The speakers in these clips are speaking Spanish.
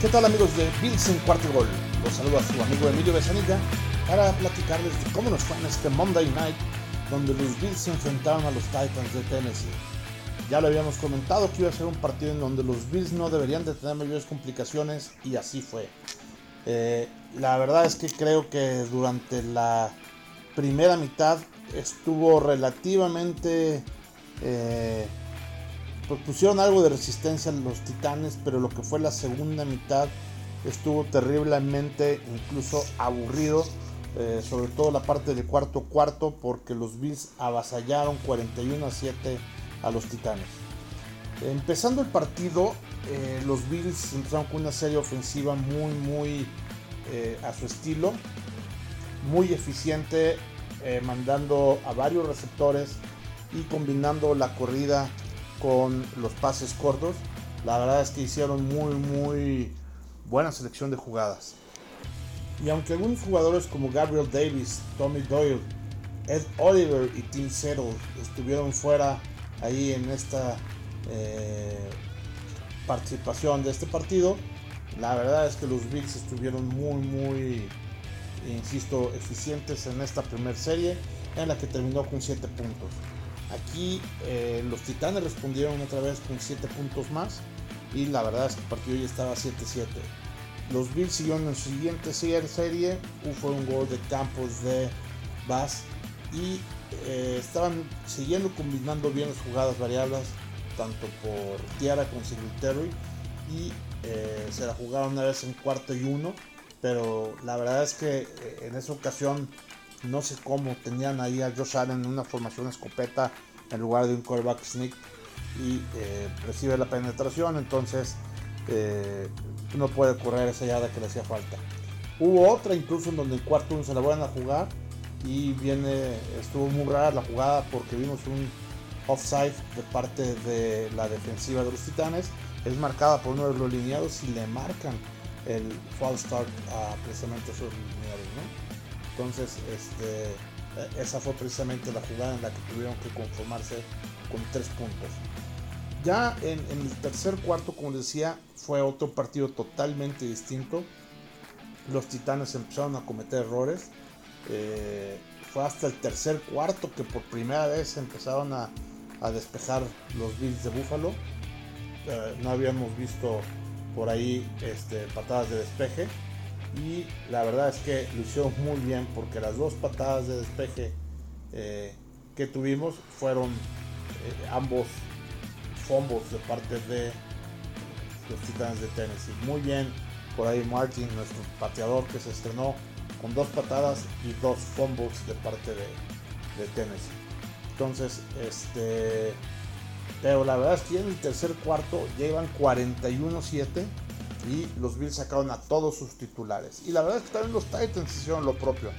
¿Qué tal amigos de Bills en cuarto gol? Los saludo a su amigo Emilio Besanilla para platicarles de cómo nos fue en este Monday Night donde los Bills se enfrentaron a los Titans de Tennessee. Ya lo habíamos comentado que iba a ser un partido en donde los Bills no deberían de tener mayores complicaciones y así fue. Eh, la verdad es que creo que durante la primera mitad estuvo relativamente... Eh, pusieron algo de resistencia en los titanes, pero lo que fue la segunda mitad estuvo terriblemente incluso aburrido, eh, sobre todo la parte del cuarto cuarto, porque los Bills avasallaron 41 a 7 a los titanes. Empezando el partido, eh, los Bills empezaron con una serie ofensiva muy, muy eh, a su estilo, muy eficiente, mandando a varios receptores y combinando la corrida con los pases cortos. La verdad es que hicieron muy, muy buena selección de jugadas. Y aunque algunos jugadores como Gabriel Davis, Tommy Doyle, Ed Oliver y Tim Settle estuvieron fuera ahí en esta eh, participación de este partido, la verdad es que los Bills estuvieron muy, muy, insisto, eficientes en esta primera serie en la que terminó con 7 puntos. Aquí eh, los Titanes respondieron otra vez con 7 puntos más y la verdad es que el partido ya estaba 7-7. Los Bills siguieron en su siguiente serie, fue un gol de campos de Bass y eh, estaban siguiendo combinando bien las jugadas variables tanto por Tiara con Singletary y eh, se la jugaron una vez en cuarto y uno pero la verdad es que en esa ocasión no sé cómo tenían ahí a Josh Allen en una formación escopeta en lugar de un callback sneak y eh, recibe la penetración, entonces eh, no puede correr esa yarda que le hacía falta. Hubo otra incluso en donde el cuarto uno se la vuelven a jugar y viene, estuvo muy rara la jugada porque vimos un offside de parte de la defensiva de los Titanes, es marcada por uno de los lineados y le marcan el false start a precisamente esos lineados. Entonces, este, esa fue precisamente la jugada en la que tuvieron que conformarse con tres puntos. Ya en, el tercer cuarto, como decía, fue otro partido totalmente distinto. Los Titanes empezaron a cometer errores. Eh, fue hasta el tercer cuarto que por primera vez empezaron a, despejar los Bills de Buffalo. Eh, no habíamos visto por ahí este, patadas de despeje y la verdad es que hicieron muy bien porque las dos patadas de despeje eh, que tuvimos fueron eh, ambos fumbles de parte de los Titanes de Tennessee. Muy bien por ahí Martin, nuestro pateador que se estrenó con dos patadas y dos fumbles de parte de, de Tennessee. Entonces, este, pero la verdad es que en el tercer cuarto llevan 41-7 y los Bills sacaron a todos sus titulares. Y la verdad es que también los Titans hicieron lo propio.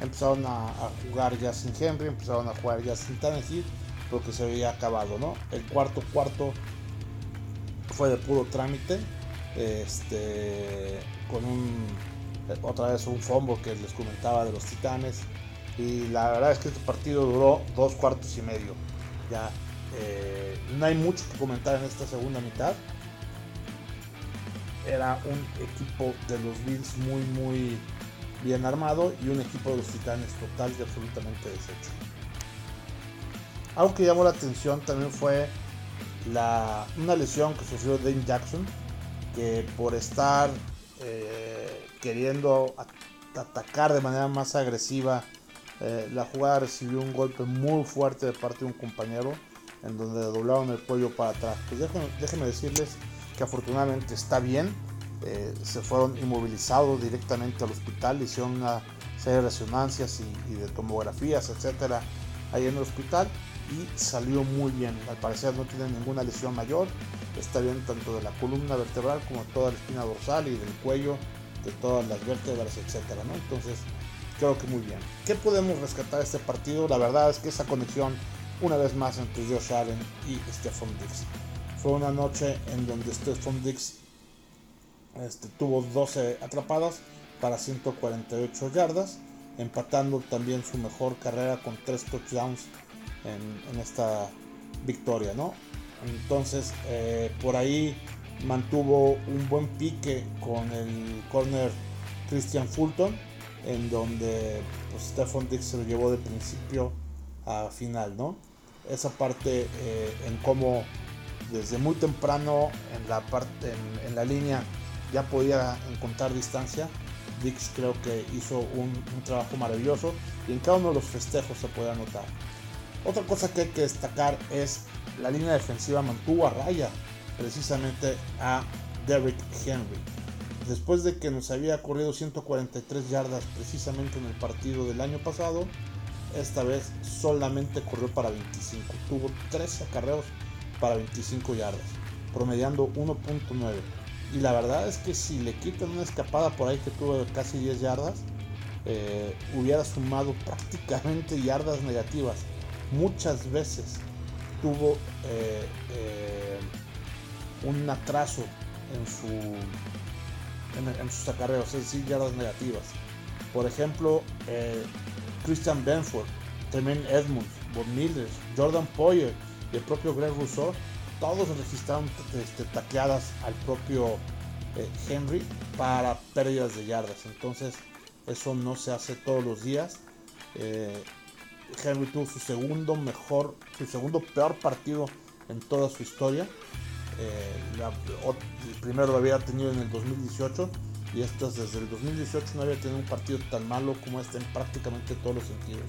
Empezaron a, jugar ya sin Henry, empezaron a jugar ya sin Tennessee, porque se había acabado, ¿no? El cuarto cuarto fue de puro trámite, este, con un, otra vez un fumble que les comentaba de los Titanes. Y la verdad es que este partido duró dos cuartos y medio. Ya eh, no hay mucho que comentar en esta segunda mitad era un equipo de los Bills muy, muy bien armado y un equipo de los Titanes total y absolutamente deshecho. Algo que llamó la atención también fue la, una lesión que sufrió Dane Jackson, que por estar eh, queriendo atacar de manera más agresiva eh, la jugada recibió un golpe muy fuerte de parte de un compañero en donde doblaron el cuello para atrás. Pues déjenme decirles que afortunadamente está bien. Eh, se fueron inmovilizados directamente al hospital, hicieron una serie de resonancias y, de tomografías, etcétera, ahí en el hospital y salió muy bien. Al parecer no tiene ninguna lesión mayor, está bien tanto de la columna vertebral como toda la espina dorsal y del cuello, de todas las vértebras, etcétera. Entonces, creo que muy bien. ¿Qué podemos rescatar de este partido? La verdad es que esa conexión, una vez más, entre Josh Allen y Stephon Diggs fue una noche en donde Stephon Dix este, tuvo 12 atrapadas para 148 yardas, empatando también su mejor carrera con 3 touchdowns en, esta victoria, ¿no? Entonces, eh, por ahí mantuvo un buen pique con el corner Christian Fulton, en donde pues, Stephon Dix se lo llevó de principio a final, ¿no? Esa parte eh, en cómo desde muy temprano en la parte en, la línea ya podía encontrar distancia. Dix creo que hizo un, trabajo maravilloso y en cada uno de los festejos se puede notar. Otra cosa que hay que destacar es la línea defensiva mantuvo a raya precisamente a Derrick Henry. Después de que nos había corrido 143 yardas precisamente en el partido del año pasado, esta vez solamente corrió para 25. Tuvo 13 acarreos para 25 yardas, promediando 1.9. Y la verdad es que si le quitan una escapada por ahí que tuvo casi 10 yardas, eh, hubiera sumado prácticamente yardas negativas. Muchas veces tuvo eh, eh, un atraso en, su, en, sus acarreos, es decir, yardas negativas. Por ejemplo, Christian Benford, Tremaine Edmonds, Bob Miller, Jordan Poyer y el propio Greg Rousseau, todos registraron este, tacleadas al propio eh, Henry para pérdidas de yardas. Entonces, eso no se hace todos los días. Eh, Henry tuvo su segundo mejor, su segundo peor partido en toda su historia. Eh, el primero lo había tenido en el 2018 y estos desde el 2018 no había tenido un partido tan malo como este en prácticamente todos los sentidos.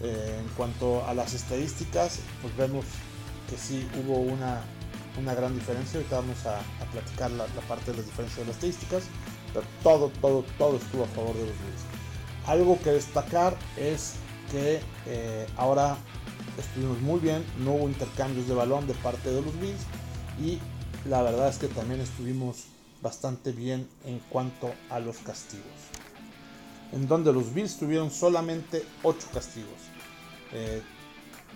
Eh, en cuanto a las estadísticas, pues vemos que sí hubo una, una gran diferencia. Ahorita vamos a, platicar la, parte de las diferencias de las estadísticas, pero todo, todo, todo estuvo a favor de los Bills. Algo que destacar es que eh, ahora estuvimos muy bien, no hubo intercambios de balón de parte de los Bills y la verdad es que también estuvimos bastante bien en cuanto a los castigos. En donde los Bills tuvieron solamente 8 castigos. Eh,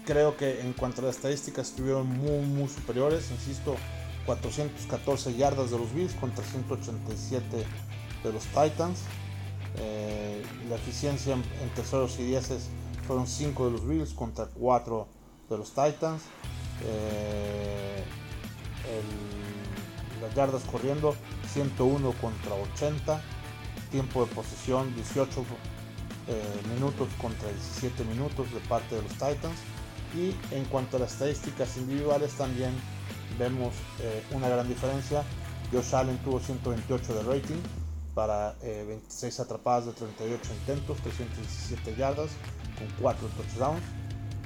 creo que en cuanto a las estadísticas estuvieron muy, muy superiores. Insisto, 414 yardas de los Bills contra 187 de los Titans. Eh, la eficiencia en, terceros y dieces fueron 5 de los Bills contra 4 de los Titans. Eh, las yardas corriendo 101 contra 80, tiempo de posesión 18 eh, minutos contra 17 minutos de parte de los Titans. Y en cuanto a las estadísticas individuales también vemos eh, una gran diferencia. Josh Allen tuvo 128 de rating para 26 eh, atrapadas de 38 intentos, 317 yardas con 4 touchdowns.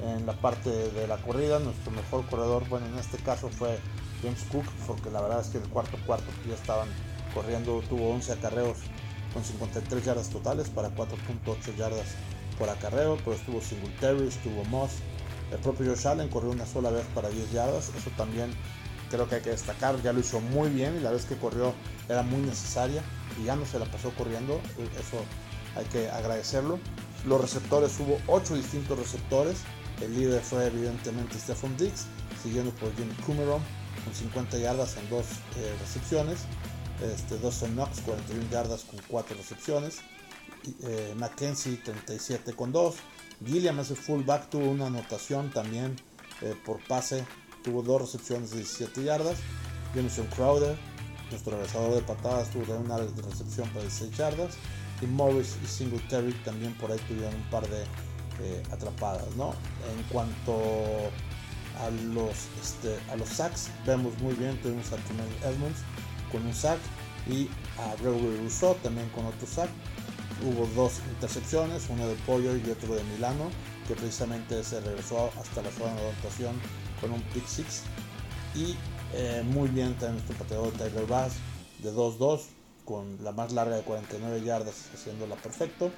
En la parte de la corrida, nuestro mejor corredor, bueno, en este caso fue James Cook, porque la verdad es que en el cuarto cuarto ya estaban corriendo, tuvo 11 acarreos con 53 yardas totales para 4.8 yardas por acarreo, pero estuvo Singletary, estuvo Moss, el propio Josh Allen corrió una sola vez para 10 yardas, eso también creo que hay que destacar, ya lo hizo muy bien y la vez que corrió era muy necesaria y ya no se la pasó corriendo, eso hay que agradecerlo. Los receptores, hubo 8 distintos receptores, el líder fue evidentemente Stephon Diggs, siguiendo por Jimmy Kumeron, con 50 yardas en dos eh, recepciones. Este, Dawson Knox 41 yardas con 4 recepciones. Eh, Mackenzie 37 con 2. Gilliam, ese fullback, tuvo una anotación también eh, por pase. Tuvo dos recepciones de 17 yardas. Jameson Crowder, nuestro regresador de patadas, tuvo una recepción para 16 yardas. Y Morris y Singletary también por ahí tuvieron un par de atrapadas. ¿no? En cuanto a los, este, a los sacks. Vemos muy bien, tuvimos a Tremaine Edmonds con un sack y a Gregory Rousseau también con otro sack. Hubo dos intercepciones, uno de Pollo y otro de Milano, que precisamente se regresó hasta la zona de anotación con un pick six. Y eh, muy bien también nuestro pateador Tyler Bass de 2-2 con la más larga de 49 yardas haciéndola perfecto.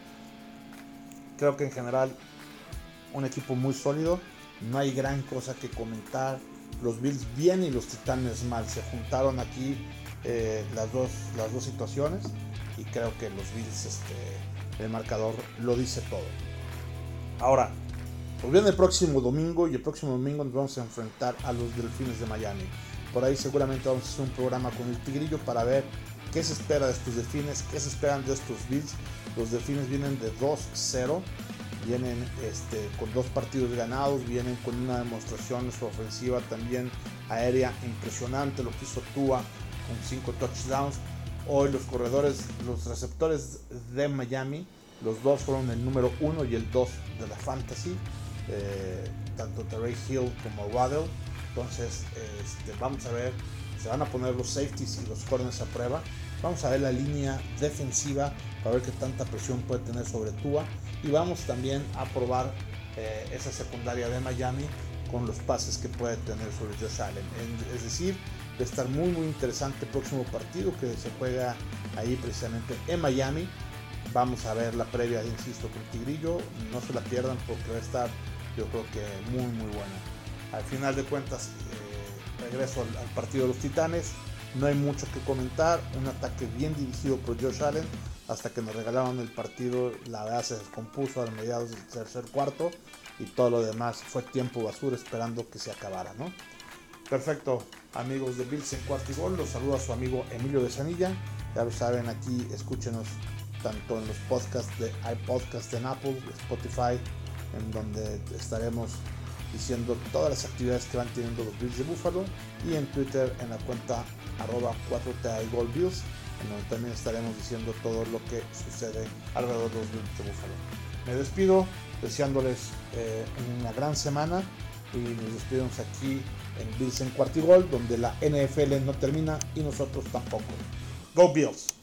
Creo que en general un equipo muy sólido no hay gran cosa que comentar. Los Bills bien y los Titanes mal. Se juntaron aquí eh, las, dos, las dos situaciones y creo que los Bills, este, el marcador lo dice todo. Ahora, pues viene el próximo domingo y el próximo domingo nos vamos a enfrentar a los Delfines de Miami. Por ahí seguramente vamos a hacer un programa con el Tigrillo para ver qué se espera de estos Delfines, qué se esperan de estos Bills. Los Delfines vienen de 2-0 vienen este, con dos partidos ganados, vienen con una demostración de su ofensiva también aérea impresionante, lo que hizo Tua con cinco touchdowns. Hoy los corredores, los receptores de Miami, los dos fueron el número uno y el dos de la fantasy, eh, tanto Terry Hill como Waddell. Entonces, este, vamos a ver, se van a poner los safeties y los corners a prueba. Vamos a ver la línea defensiva para ver qué tanta presión puede tener sobre Tua. Y vamos también a probar eh, esa secundaria de Miami con los pases que puede tener sobre Josh Allen. Es decir, de estar muy muy interesante el próximo partido que se juega ahí precisamente en Miami. Vamos a ver la previa, insisto, con Tigrillo. No se la pierdan porque va a estar, yo creo que muy muy buena. Al final de cuentas, eh, regreso al, partido de los Titanes. No hay mucho que comentar. Un ataque bien dirigido por Josh Allen. Hasta que nos regalaron el partido, la verdad se descompuso a mediados del tercer cuarto. Y todo lo demás fue tiempo basura esperando que se acabara, ¿no? Perfecto, amigos de Bills en cuarto y gol. Los saluda su amigo Emilio de Sanilla. Ya lo saben, aquí escúchenos tanto en los podcasts de iPodcast en Apple, Spotify, en donde estaremos diciendo todas las actividades que van teniendo los Bills de Buffalo y en Twitter en la cuenta arroba 4 Gol Bills, en donde también estaremos diciendo todo lo que sucede alrededor de los Bills de Buffalo. Me despido deseándoles eh, una gran semana y nos despedimos aquí en en Cuartigol, donde la NFL no termina y nosotros tampoco. Go Bills!